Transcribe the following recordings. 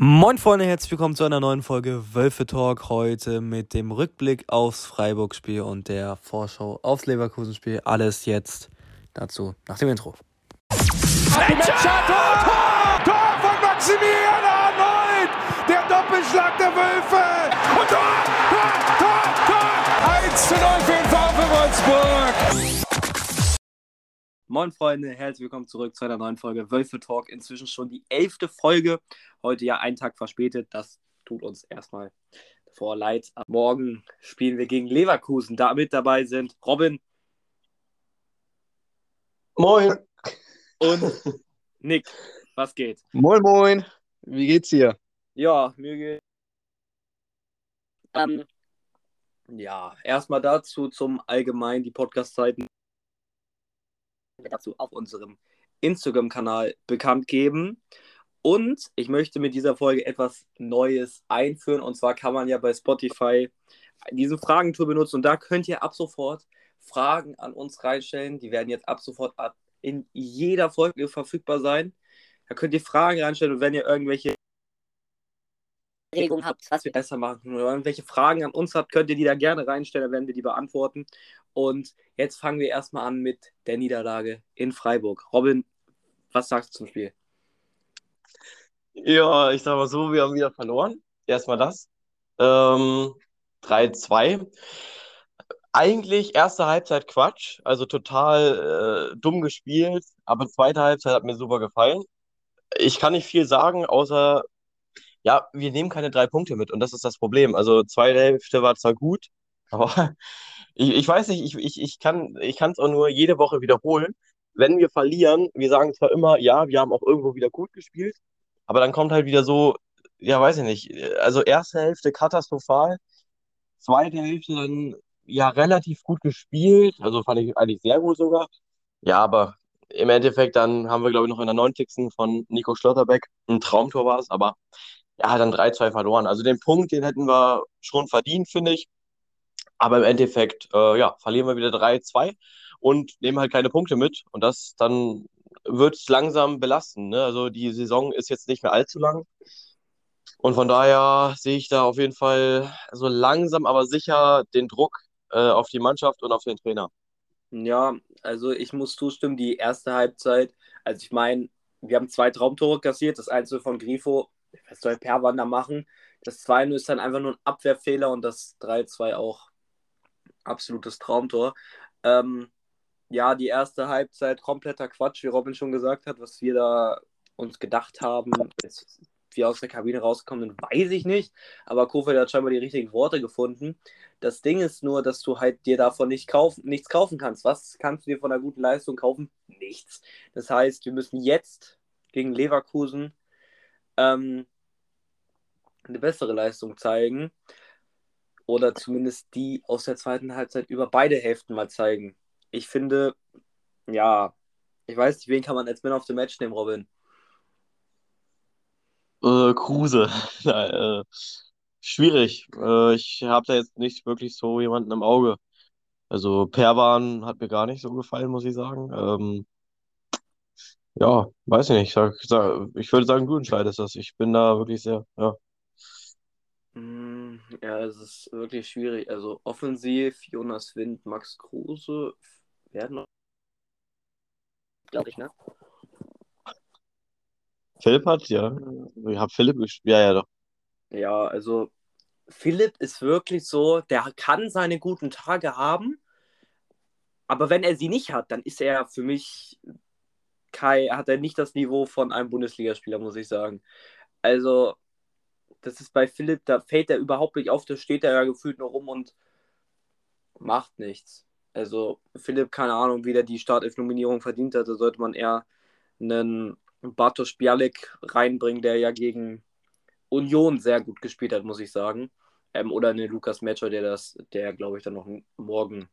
Moin Freunde, herzlich willkommen zu einer neuen Folge Wölfe Talk. Heute mit dem Rückblick aufs Freiburg-Spiel und der Vorschau aufs Leverkusen-Spiel. Alles jetzt dazu nach dem Intro. Tor, Tor, Tor von Maximilian Arnold! Der Doppelschlag der Wölfe! Und Tor, Tor, Tor, Tor! 1 zu 0 für den VfL Wolfsburg! Moin Freunde, herzlich willkommen zurück zu einer neuen Folge Wölfe Talk. Inzwischen schon die elfte Folge. Heute ja einen Tag verspätet. Das tut uns erstmal vor leid. Morgen spielen wir gegen Leverkusen. Da mit dabei sind Robin Moin. und Nick. Was geht? Moin, moin. Wie geht's dir? Ja, mir geht. Ähm, ja, erstmal dazu zum Allgemeinen die Podcast-Zeiten dazu auf unserem Instagram-Kanal bekannt geben. Und ich möchte mit dieser Folge etwas Neues einführen. Und zwar kann man ja bei Spotify diese Fragentour benutzen. Und da könnt ihr ab sofort Fragen an uns reinstellen. Die werden jetzt ab sofort in jeder Folge verfügbar sein. Da könnt ihr Fragen reinstellen. Und wenn ihr irgendwelche Anregungen habt, was wir besser machen oder irgendwelche Fragen an uns habt, könnt ihr die da gerne reinstellen. Dann werden wir die beantworten. Und jetzt fangen wir erstmal an mit der Niederlage in Freiburg. Robin, was sagst du zum Spiel? Ja, ich sag mal so, wir haben wieder verloren. Erstmal das. Ähm, 3-2. Eigentlich erste Halbzeit Quatsch, also total äh, dumm gespielt, aber zweite Halbzeit hat mir super gefallen. Ich kann nicht viel sagen, außer, ja, wir nehmen keine drei Punkte mit und das ist das Problem. Also zweite Hälfte war zwar gut, aber ich, ich weiß nicht, ich, ich, ich kann es auch nur jede Woche wiederholen. Wenn wir verlieren, wir sagen zwar immer, ja, wir haben auch irgendwo wieder gut gespielt, aber dann kommt halt wieder so, ja, weiß ich nicht, also erste Hälfte katastrophal, zweite Hälfte dann ja relativ gut gespielt, also fand ich eigentlich sehr gut sogar. Ja, aber im Endeffekt dann haben wir, glaube ich, noch in der 90. von Nico Schlotterbeck ein Traumtor war es, aber ja, dann 3-2 verloren. Also den Punkt, den hätten wir schon verdient, finde ich. Aber im Endeffekt, äh, ja, verlieren wir wieder 3-2 und nehmen halt keine Punkte mit. Und das dann wird es langsam belasten. Ne? Also die Saison ist jetzt nicht mehr allzu lang. Und von daher sehe ich da auf jeden Fall so langsam, aber sicher den Druck äh, auf die Mannschaft und auf den Trainer. Ja, also ich muss zustimmen, die erste Halbzeit, also ich meine, wir haben zwei Traumtore kassiert, das Einzel von Grifo, was soll Perwan da machen? Das 2 ist dann einfach nur ein Abwehrfehler und das 3-2 auch absolutes Traumtor. Ähm, ja, die erste Halbzeit kompletter Quatsch, wie Robin schon gesagt hat, was wir da uns gedacht haben. Jetzt, wie aus der Kabine rauskommen, weiß ich nicht. Aber Kofeld hat scheinbar die richtigen Worte gefunden. Das Ding ist nur, dass du halt dir davon nicht kaufen, nichts kaufen kannst. Was kannst du dir von einer guten Leistung kaufen? Nichts. Das heißt, wir müssen jetzt gegen Leverkusen ähm, eine bessere Leistung zeigen. Oder zumindest die aus der zweiten Halbzeit über beide Hälften mal zeigen. Ich finde, ja, ich weiß nicht, wen kann man als Man of the Match nehmen, Robin? Äh, Kruse. äh, schwierig. Äh, ich habe da jetzt nicht wirklich so jemanden im Auge. Also Perwan hat mir gar nicht so gefallen, muss ich sagen. Ähm, ja, weiß ich nicht. Ich, sag, sag, ich würde sagen, Grünstein ist das. Ich bin da wirklich sehr, ja. Mm, Ja, es ist wirklich schwierig. Also offensiv, Jonas Wind, Max Kruse werden noch, glaube ich, ne? Philipp hat, ja. Ich habe Philipp gespielt. Ja, ja, doch. Ja, also Philipp ist wirklich so, der kann seine guten Tage haben, aber wenn er sie nicht hat, dann ist er für mich Kai, hat er nicht das Niveau von einem Bundesligaspieler, muss ich sagen. Also, das ist bei Philipp, da fällt er überhaupt nicht auf, da steht er ja gefühlt nur rum und macht nichts. Also, Philipp, keine Ahnung, wie der die Startelf-Nominierung verdient hat, da sollte man eher einen Bartosz Bialik reinbringen, der ja gegen Union sehr gut gespielt hat, muss ich sagen. Ähm, oder einen Lukas Metscher, der das, der glaube ich dann noch morgen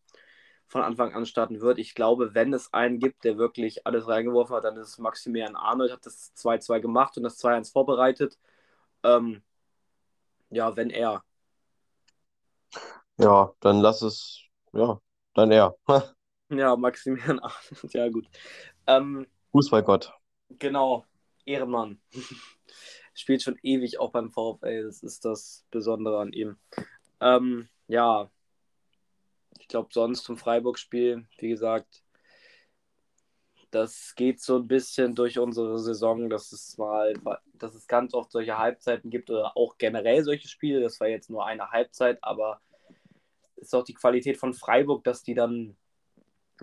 von Anfang an starten wird. Ich glaube, wenn es einen gibt, der wirklich alles reingeworfen hat, dann ist es Maximilian Arnold, hat das 2-2 gemacht und das 2-1 vorbereitet. Ähm, ja, wenn er. Ja, dann lass es, ja, dann er. Ja, Maximilian Arnold, ja gut. Ähm, Fußballgott. genau, Ehrenmann. spielt schon ewig auch beim VfL. Das ist das Besondere an ihm. Ähm, ja, ich glaube, sonst zum Freiburg-Spiel, wie gesagt, das geht so ein bisschen durch unsere Saison, dass es mal, dass es ganz oft solche Halbzeiten gibt oder auch generell solche Spiele. Das war jetzt nur eine Halbzeit, aber ist auch die Qualität von Freiburg, dass die dann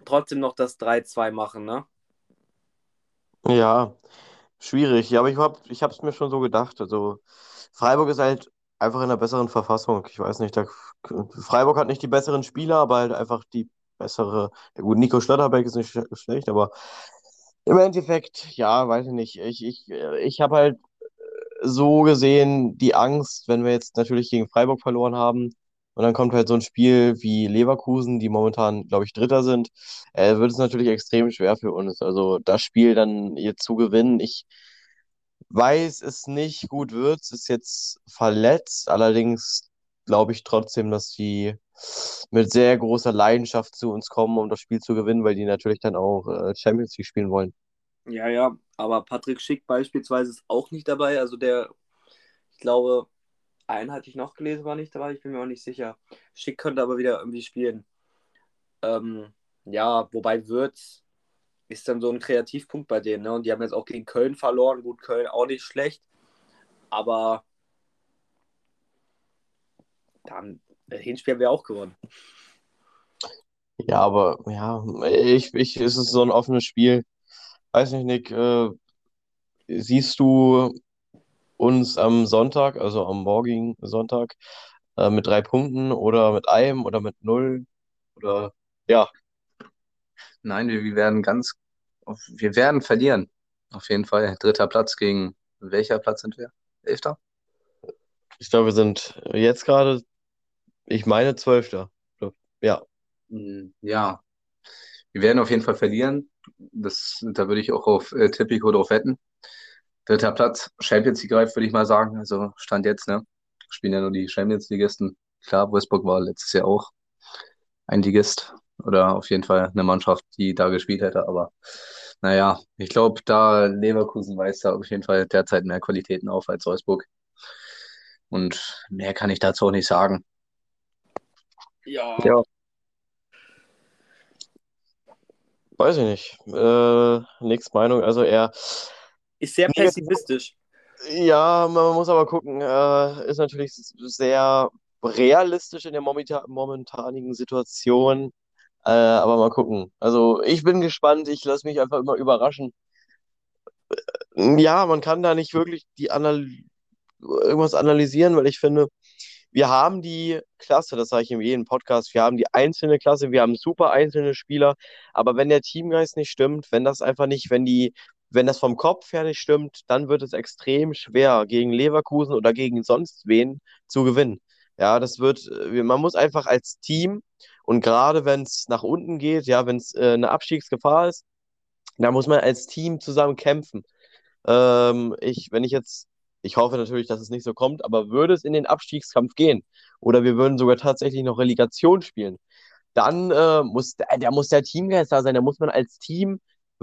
trotzdem noch das 3-2 machen, ne? Ja, schwierig. Ja, aber ich habe ich es mir schon so gedacht. Also Freiburg ist halt einfach in einer besseren Verfassung. Ich weiß nicht, da, Freiburg hat nicht die besseren Spieler, aber halt einfach die bessere. Ja gut, Nico Schlotterbeck ist nicht sch schlecht, aber im Endeffekt, ja, weiß ich nicht. Ich, ich, ich habe halt so gesehen die Angst, wenn wir jetzt natürlich gegen Freiburg verloren haben, und dann kommt halt so ein Spiel wie Leverkusen, die momentan, glaube ich, Dritter sind, äh, wird es natürlich extrem schwer für uns. Also das Spiel dann jetzt zu gewinnen, ich weiß es nicht gut wird, ist jetzt verletzt, allerdings glaube ich trotzdem, dass die mit sehr großer Leidenschaft zu uns kommen, um das Spiel zu gewinnen, weil die natürlich dann auch äh, Champions League spielen wollen. Ja, ja, aber Patrick Schick beispielsweise ist auch nicht dabei. Also der, ich glaube, einen hatte ich noch gelesen, war nicht dabei, ich bin mir auch nicht sicher. Schick könnte aber wieder irgendwie spielen. Ähm, ja, wobei Würz ist dann so ein Kreativpunkt bei denen, ne? Und die haben jetzt auch gegen Köln verloren. Gut, Köln auch nicht schlecht. Aber dann, Hinspiel haben wir auch gewonnen. Ja, aber ja, ich, ich, es ist so ein offenes Spiel. Weiß nicht, Nick, äh, siehst du uns am Sonntag, also am morgigen Sonntag, äh, mit drei Punkten oder mit einem oder mit null? Oder ja. Nein, wir, wir werden ganz, wir werden verlieren. Auf jeden Fall. Dritter Platz gegen welcher Platz sind wir? Elfter? Ich glaube, wir sind jetzt gerade, ich meine, Zwölfter. Ja. Hm, ja. Wir werden auf jeden Fall verlieren. Das, da würde ich auch auf äh, Tipico drauf wetten dritter Platz, Champions League reif, würde ich mal sagen. Also Stand jetzt, ne? Spielen ja nur die Champions Ligisten. Klar, Wolfsburg war letztes Jahr auch ein Ligist oder auf jeden Fall eine Mannschaft, die da gespielt hätte. Aber naja, ich glaube, da Leverkusen weist da auf jeden Fall derzeit mehr Qualitäten auf als Wolfsburg. Und mehr kann ich dazu auch nicht sagen. Ja. ja. Weiß ich nicht. Äh, nix Meinung. Also er ist sehr pessimistisch. Ja, man muss aber gucken. Äh, ist natürlich sehr realistisch in der momentanigen Situation. Äh, aber mal gucken. Also ich bin gespannt. Ich lasse mich einfach immer überraschen. Äh, ja, man kann da nicht wirklich die Anal irgendwas analysieren, weil ich finde, wir haben die Klasse, das sage ich in jedem Podcast, wir haben die einzelne Klasse, wir haben super einzelne Spieler, aber wenn der Teamgeist nicht stimmt, wenn das einfach nicht, wenn die wenn das vom Kopf her nicht stimmt, dann wird es extrem schwer, gegen Leverkusen oder gegen sonst wen zu gewinnen. Ja, das wird, äh, man muss einfach als Team und gerade wenn es nach unten geht, ja, wenn es äh, eine Abstiegsgefahr ist, da muss man als Team zusammen kämpfen. Ähm, ich, wenn ich jetzt, ich hoffe natürlich, dass es nicht so kommt, aber würde es in den Abstiegskampf gehen oder wir würden sogar tatsächlich noch Relegation spielen, dann äh, muss, da muss der Teamgeist da sein, da muss man als Team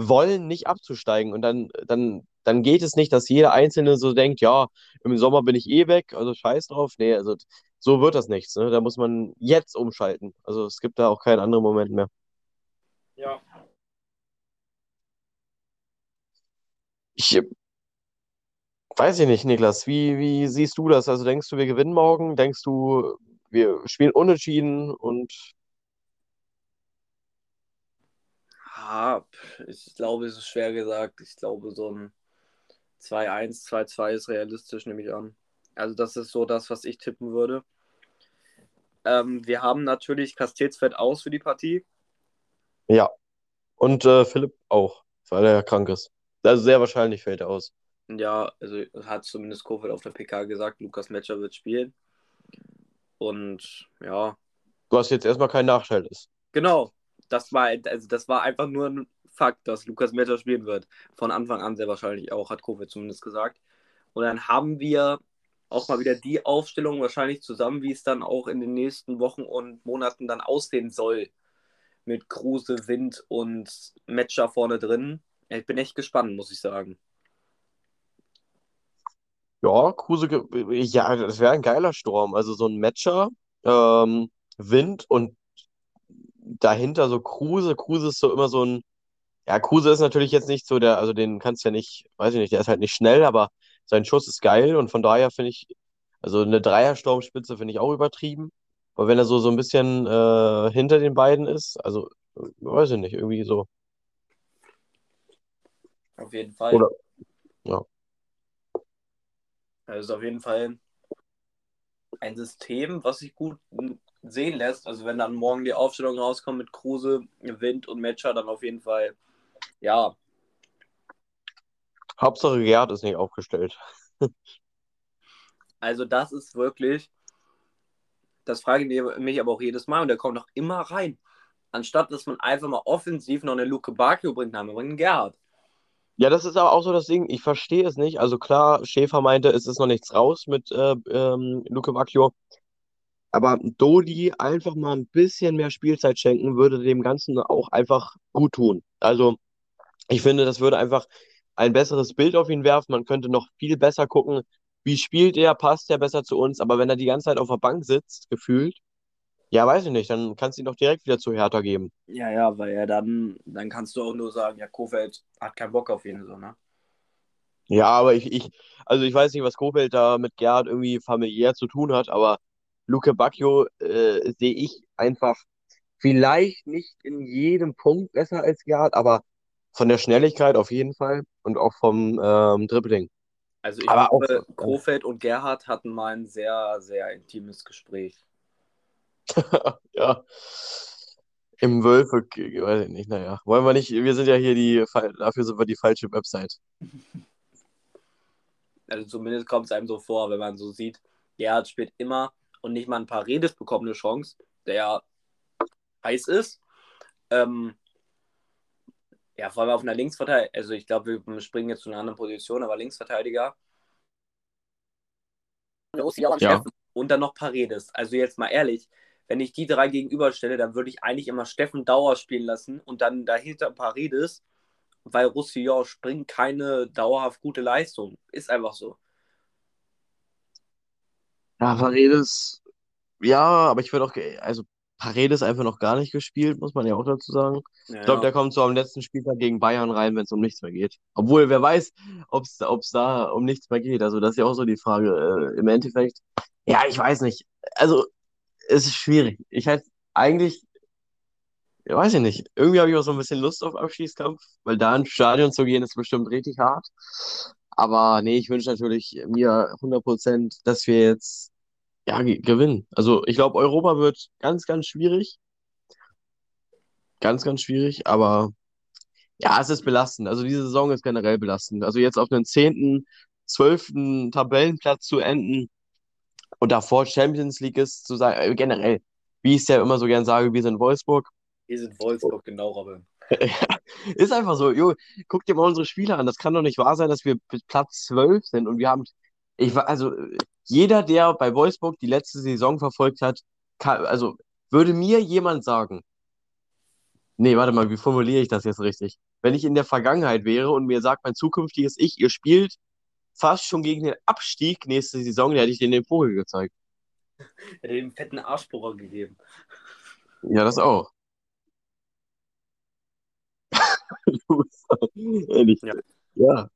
wollen, nicht abzusteigen. Und dann, dann, dann geht es nicht, dass jeder Einzelne so denkt, ja, im Sommer bin ich eh weg, also scheiß drauf. Nee, also so wird das nichts. Ne? Da muss man jetzt umschalten. Also es gibt da auch keinen anderen Moment mehr. Ja. Ich weiß ich nicht, Niklas. Wie, wie siehst du das? Also denkst du, wir gewinnen morgen? Denkst du, wir spielen unentschieden und Ja, ich glaube, es ist schwer gesagt. Ich glaube, so ein 2-1, 2-2 ist realistisch, nehme ich an. Also, das ist so das, was ich tippen würde. Ähm, wir haben natürlich Castellsfeld aus für die Partie. Ja. Und äh, Philipp auch, weil er krank ist. Also sehr wahrscheinlich fällt er aus. Ja, also hat zumindest Kofeld auf der PK gesagt, Lukas Metscher wird spielen. Und ja. Du hast jetzt erstmal keinen Nachteil. Ist. Genau, das war, also das war einfach nur ein Fakt, dass Lukas Metscher spielen wird. Von Anfang an sehr wahrscheinlich auch, hat Kovic zumindest gesagt. Und dann haben wir auch mal wieder die Aufstellung wahrscheinlich zusammen, wie es dann auch in den nächsten Wochen und Monaten dann aussehen soll. Mit Kruse, Wind und Metscher vorne drin. Ich bin echt gespannt, muss ich sagen. Ja, Kruse, ja, das wäre ein geiler Sturm. Also so ein Matcher, ähm, Wind und dahinter so Kruse. Kruse ist so immer so ein, ja, Kruse ist natürlich jetzt nicht so der, also den kannst du ja nicht, weiß ich nicht, der ist halt nicht schnell, aber sein Schuss ist geil und von daher finde ich, also eine Dreiersturmspitze finde ich auch übertrieben. Aber wenn er so, so ein bisschen äh, hinter den beiden ist, also, weiß ich nicht, irgendwie so. Auf jeden Fall. Oder. Also auf jeden Fall ein System, was sich gut sehen lässt. Also wenn dann morgen die Aufstellung rauskommt mit Kruse, Wind und Matcher, dann auf jeden Fall, ja, Hauptsache Gerhard ist nicht aufgestellt. also das ist wirklich, das frage ich mich aber auch jedes Mal und der kommt noch immer rein. Anstatt dass man einfach mal offensiv noch eine Luke Bakio bringt, nein, wir bringen Gerhard. Ja, das ist aber auch so das Ding. Ich verstehe es nicht. Also klar, Schäfer meinte, es ist noch nichts raus mit äh, ähm, Luke Bacchio. Aber Dodi einfach mal ein bisschen mehr Spielzeit schenken, würde dem Ganzen auch einfach gut tun. Also ich finde, das würde einfach ein besseres Bild auf ihn werfen. Man könnte noch viel besser gucken, wie spielt er, passt er besser zu uns. Aber wenn er die ganze Zeit auf der Bank sitzt, gefühlt, ja, weiß ich nicht, dann kannst du ihn doch direkt wieder zu Hertha geben. Ja, ja, weil er dann, dann kannst du auch nur sagen, ja, Kofeld hat keinen Bock auf ihn, so, ne? Ja, aber ich, ich, also ich weiß nicht, was Kofeld da mit Gerhard irgendwie familiär zu tun hat, aber Luke Bacchio äh, sehe ich einfach vielleicht nicht in jedem Punkt besser als Gerhard, aber von der Schnelligkeit auf jeden Fall und auch vom ähm, Dribbling. Also ich Aber auch- glaube, Kofeld und Gerhard hatten mal ein sehr, sehr intimes Gespräch. Ja. Im Wölfe, weiß ich nicht, naja. Wollen wir nicht, wir sind ja hier die, dafür sind wir die falsche Website. Also zumindest kommt es einem so vor, wenn man so sieht, Gerhard spielt immer und nicht mal ein paar Redes bekommt eine Chance, der heiß ist. Ähm, ja, vor allem auf einer Linksverteidiger, also ich glaube, wir springen jetzt zu einer anderen Position, aber Linksverteidiger. Ja. Und dann noch Paredes. Also jetzt mal ehrlich, wenn ich die drei gegenüberstelle, dann würde ich eigentlich immer Steffen Dauer spielen lassen und dann dahinter Paredes, weil Roussillon springt keine dauerhaft gute Leistung. Ist einfach so. Ja, Paredes, ja, aber ich würde auch, also Paredes einfach noch gar nicht gespielt, muss man ja auch dazu sagen. Ja, Ich glaube, der kommt so am letzten Spieltag gegen Bayern rein, wenn es um nichts mehr geht. Obwohl, wer weiß, ob es da um nichts mehr geht. Also, das ist ja auch so die Frage. Äh, im Endeffekt, ja, ich weiß nicht. Also, es ist schwierig. Ich halt eigentlich, ja, weiß ich nicht. Irgendwie habe ich auch so ein bisschen Lust auf Abschießkampf, weil da ins Stadion zu gehen, ist bestimmt richtig hart. Aber nee, ich wünsche natürlich mir 100%, dass wir jetzt ja, ge- gewinnen. Also, ich glaube, Europa wird ganz, ganz schwierig. Ganz, ganz schwierig, aber ja, es ist belastend. Also diese Saison ist generell belastend. Also jetzt auf einen zehnten, zwölften Tabellenplatz zu enden und davor Champions League ist zu sein, äh, generell, wie ich es ja immer so gern sage, wir sind Wolfsburg. Wir sind Wolfsburg, genau, Robin. Ist einfach so, jo, guck dir mal unsere Spiele an. Das kann doch nicht wahr sein, dass wir bis Platz 12 sind und wir haben, ich war, also jeder, der bei Wolfsburg die letzte Saison verfolgt hat, kann, also würde mir jemand sagen, nee, warte mal, wie formuliere ich das jetzt richtig? Wenn ich in der Vergangenheit wäre und mir sagt mein zukünftiges Ich, ihr spielt fast schon gegen den Abstieg nächste Saison, dann hätte ich denen den Vogel gezeigt. Er hat dem fetten Arschbohrer gegeben. Ja, das auch. Ehrlich. Ja. Ja.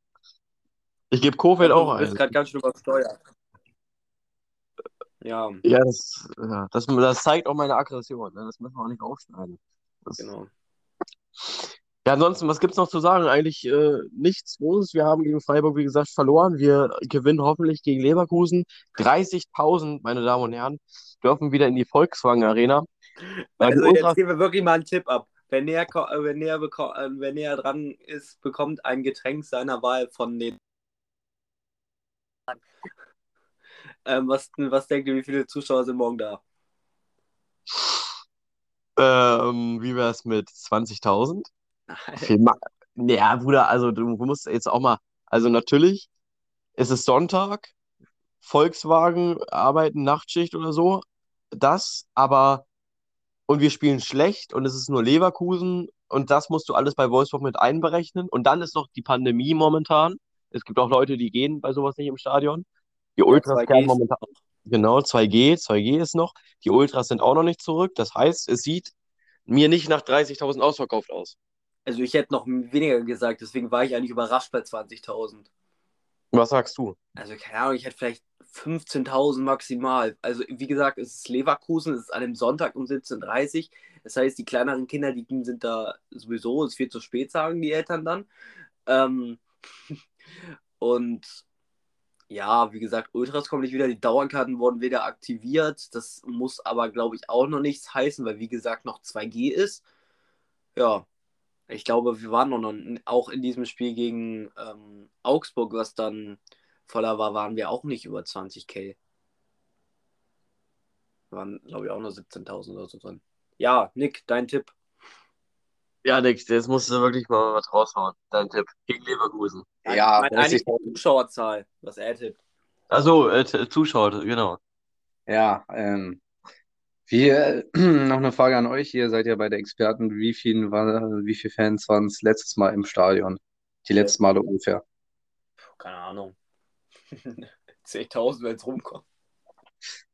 Ich gebe Kofeld auch Du bist ein. gerade ganz schön übersteuert. Ja, Ja, das, ja das, das zeigt auch meine Aggression. Ne? Das müssen wir auch nicht aufschneiden. Das, genau. Ja, ansonsten, was gibt's noch zu sagen? Eigentlich äh, nichts Großes. Wir haben gegen Freiburg, wie gesagt, verloren. Wir gewinnen hoffentlich gegen Leverkusen. 30.000, meine Damen und Herren, dürfen wieder in die Volkswagen Arena. Also Ultras- jetzt geben wir wirklich mal einen Tipp ab. Wer näher, äh, wer näher, äh, wer näher dran ist, bekommt ein Getränk seiner Wahl von den. Ähm, was, was denkt ihr, wie viele Zuschauer sind morgen da? ähm, wie wär's mit 20.000? Ma- Ja, Bruder, also du musst jetzt auch mal, also natürlich ist es Sonntag, Volkswagen arbeiten Nachtschicht oder so, das, aber und wir spielen schlecht und es ist nur Leverkusen und das musst du alles bei Wolfsburg mit einberechnen und dann ist noch die Pandemie momentan. Es gibt auch Leute, die gehen bei sowas nicht im Stadion. Die Ultras 2G kehren ist momentan. Genau, 2G, 2G ist noch. Die Ultras sind auch noch nicht zurück. Das heißt, es sieht mir nicht nach 30.000 ausverkauft aus. Also ich hätte noch weniger gesagt, deswegen war ich eigentlich überrascht bei 20.000. Was sagst du? Also keine Ahnung, ich hätte vielleicht 15.000 maximal. Also wie gesagt, es ist Leverkusen, es ist an einem Sonntag um 17.30 Uhr. Das heißt, die kleineren Kinder, die sind da sowieso, es wird zu spät, sagen die Eltern dann. Ähm, und ja, wie gesagt, Ultras kommen nicht wieder, die Dauerkarten wurden wieder aktiviert. Das muss aber, glaube ich, auch noch nichts heißen, weil wie gesagt noch 2G ist. Ja, ich glaube, wir waren noch, auch in diesem Spiel gegen ähm, Augsburg, was dann voller war, waren wir auch nicht über 20k. Waren, glaube ich, auch nur 17.000 oder so drin. Ja, Nick, dein Tipp. Ja, Nick, jetzt musst du wirklich mal was raushauen. Dein Tipp gegen Leverkusen. Ja, eigentlich die Zuschauerzahl, was er tippt. Also, äh, Zuschauer, genau. Ja, ähm, wie, äh, noch eine Frage an euch. Ihr seid ja bei der Experten. Wie viele, war, wie viele Fans waren es letztes Mal im Stadion? Die letzten Male ungefähr. Keine Ahnung. 10.000, wenn es rumkommt.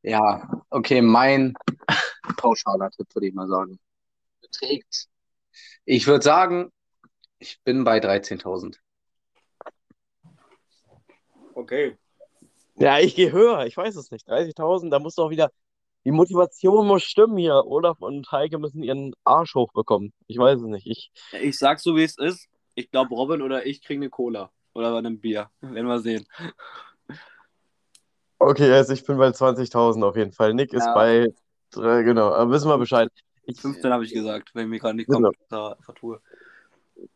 Ja, okay, mein pauschaler Tipp, würde ich mal sagen. Beträgt. Ich würde sagen, ich bin bei 13.000. Okay. Ja, ich gehe höher. Ich weiß es nicht. 30.000, da muss doch wieder. Die Motivation muss stimmen hier. Olaf und Heike müssen ihren Arsch hochbekommen. Ich weiß es nicht. Ich, Ich sag so, wie es ist. Ich glaube, Robin oder ich kriegen eine Cola. Oder ein Bier. Werden wir sehen. okay, also ich bin bei 20.000 auf jeden Fall. Nick ist Ja. bei. drei- Genau, aber wissen wir Bescheid. Ich, 15 habe ich gesagt, wenn ich mich gerade nicht Genau. vertue.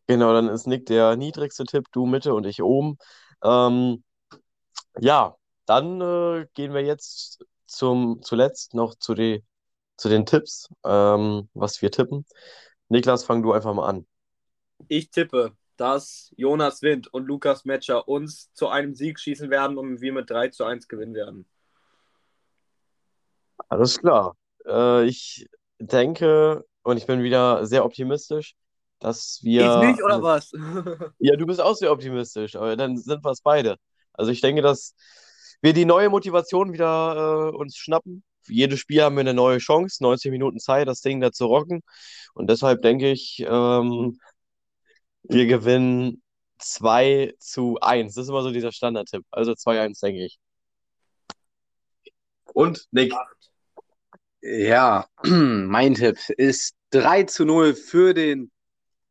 Genau, dann ist Nick der niedrigste Tipp, du Mitte und ich oben. Ähm, ja, dann äh, gehen wir jetzt zum, zuletzt noch zu, die, zu den Tipps, ähm, was wir tippen. Niklas, fang du einfach mal an. Ich tippe, dass Jonas Wind und Lukas Metscher uns zu einem Sieg schießen werden und wir mit 3 zu 1 gewinnen werden. Alles klar. Äh, ich denke, und ich bin wieder sehr optimistisch, dass wir. ich nicht, oder was? Ja, du bist auch sehr optimistisch, aber dann sind wir es beide. Also ich denke, dass wir die neue Motivation wieder äh, uns schnappen. Für jedes Spiel haben wir eine neue Chance, 90 Minuten Zeit, das Ding da zu rocken. Und deshalb denke ich, ähm, wir gewinnen 2 zu 1. Das ist immer so dieser Standardtipp. Also 2-1, denke ich. Und Nick. Ja, mein Tipp ist 3 zu 0 für den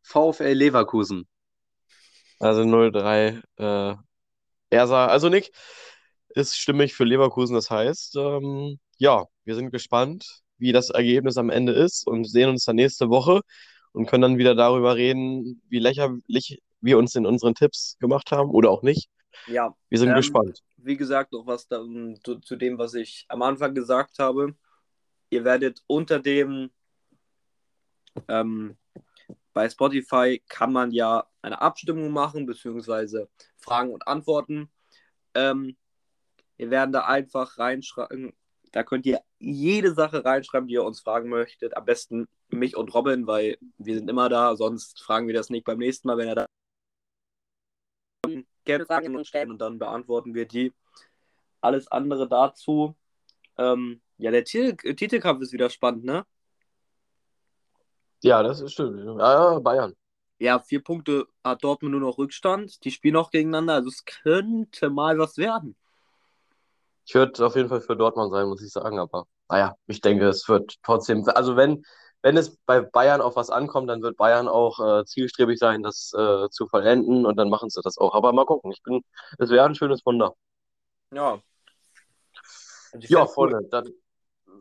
VfL Leverkusen. Also 0-3. Äh, er sah, also Nick ist stimmig für Leverkusen. Das heißt, ähm, ja, wir sind gespannt, wie das Ergebnis am Ende ist und sehen uns dann nächste Woche und können dann wieder darüber reden, wie lächerlich wir uns in unseren Tipps gemacht haben oder auch nicht. Ja, Wir sind Ähm, gespannt. wie gesagt, noch was da, um, zu, zu dem, was ich am Anfang gesagt habe. Ihr werdet unter dem ähm, bei Spotify kann man ja eine Abstimmung machen, beziehungsweise Fragen und Antworten. Ähm, wir werden da einfach reinschreiben. Da könnt ihr jede Sache reinschreiben, die ihr uns fragen möchtet. Am besten mich und Robin, weil wir sind immer da. Sonst fragen wir das nicht beim nächsten Mal, wenn er da gerne Fragen uns stellen und dann beantworten wir die. Alles andere dazu. Ähm, ja, der Titel, Titelkampf ist wieder spannend, ne? Ja, das ist stimmt. Ja, ja, Bayern. Ja, vier Punkte hat Dortmund nur noch Rückstand. Die spielen noch gegeneinander, also es könnte mal was werden. Ich würde auf jeden Fall für Dortmund sein, muss ich sagen, aber naja, ich denke, es wird trotzdem, also wenn, wenn es bei Bayern auf was ankommt, dann wird Bayern auch äh, zielstrebig sein, das äh, zu vollenden und dann machen sie das auch. Aber mal gucken, ich bin, es wäre ein schönes Wunder. Ja. Also ich Ja, cool. Freunde, dann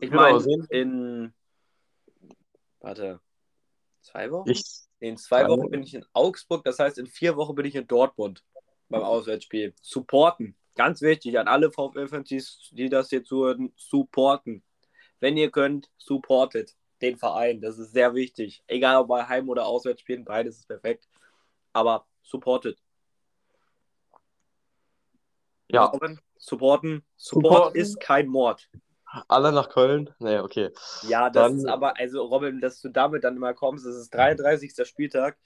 Ich meine, sehen- in. Warte. Zwei Wochen? ich, In zwei Wochen. bin ich in Augsburg, das heißt, in vier Wochen bin ich in Dortmund beim Auswärtsspiel. Supporten. Ganz wichtig an alle VfL-Fans, die das hier zuhören, supporten. Wenn ihr könnt, supportet den Verein. Das ist sehr wichtig. Egal ob bei Heim- oder Auswärtsspielen, beides ist perfekt. Aber supportet. ja, Robin, supporten. Support Supporten. ist kein Mord. alle nach Köln. Nee, okay. Ja, das Dann- ist aber, also Robin, dass du damit dann immer kommst, das ist 33. Spieltag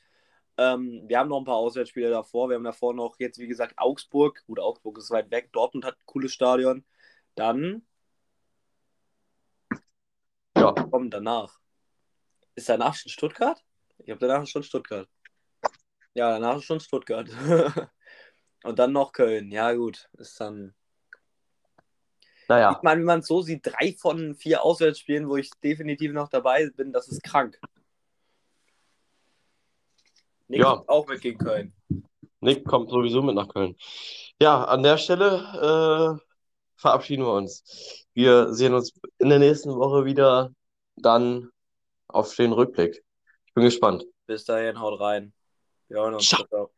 Ähm, wir haben noch ein paar Auswärtsspiele davor. Wir haben davor noch jetzt, wie gesagt, Augsburg. Gut, Augsburg ist weit weg. Dortmund hat ein cooles Stadion. Dann Ja, kommen danach. Ist danach schon Stuttgart? Ich habe danach schon Stuttgart. Ja, danach ist schon Stuttgart. Und dann noch Köln. Ja, gut. Ist dann. naja. Ich meine, wenn man es so sieht, drei von vier Auswärtsspielen, wo ich definitiv noch dabei bin, das ist krank. Nick Ja. kommt auch mit gegen Köln. Nick kommt sowieso mit nach Köln. Ja, an der Stelle äh, verabschieden wir uns. Wir sehen uns in der nächsten Woche wieder dann auf den Rückblick. Ich bin gespannt. Bis dahin, haut rein. Wir hören uns. Ciao. Ciao.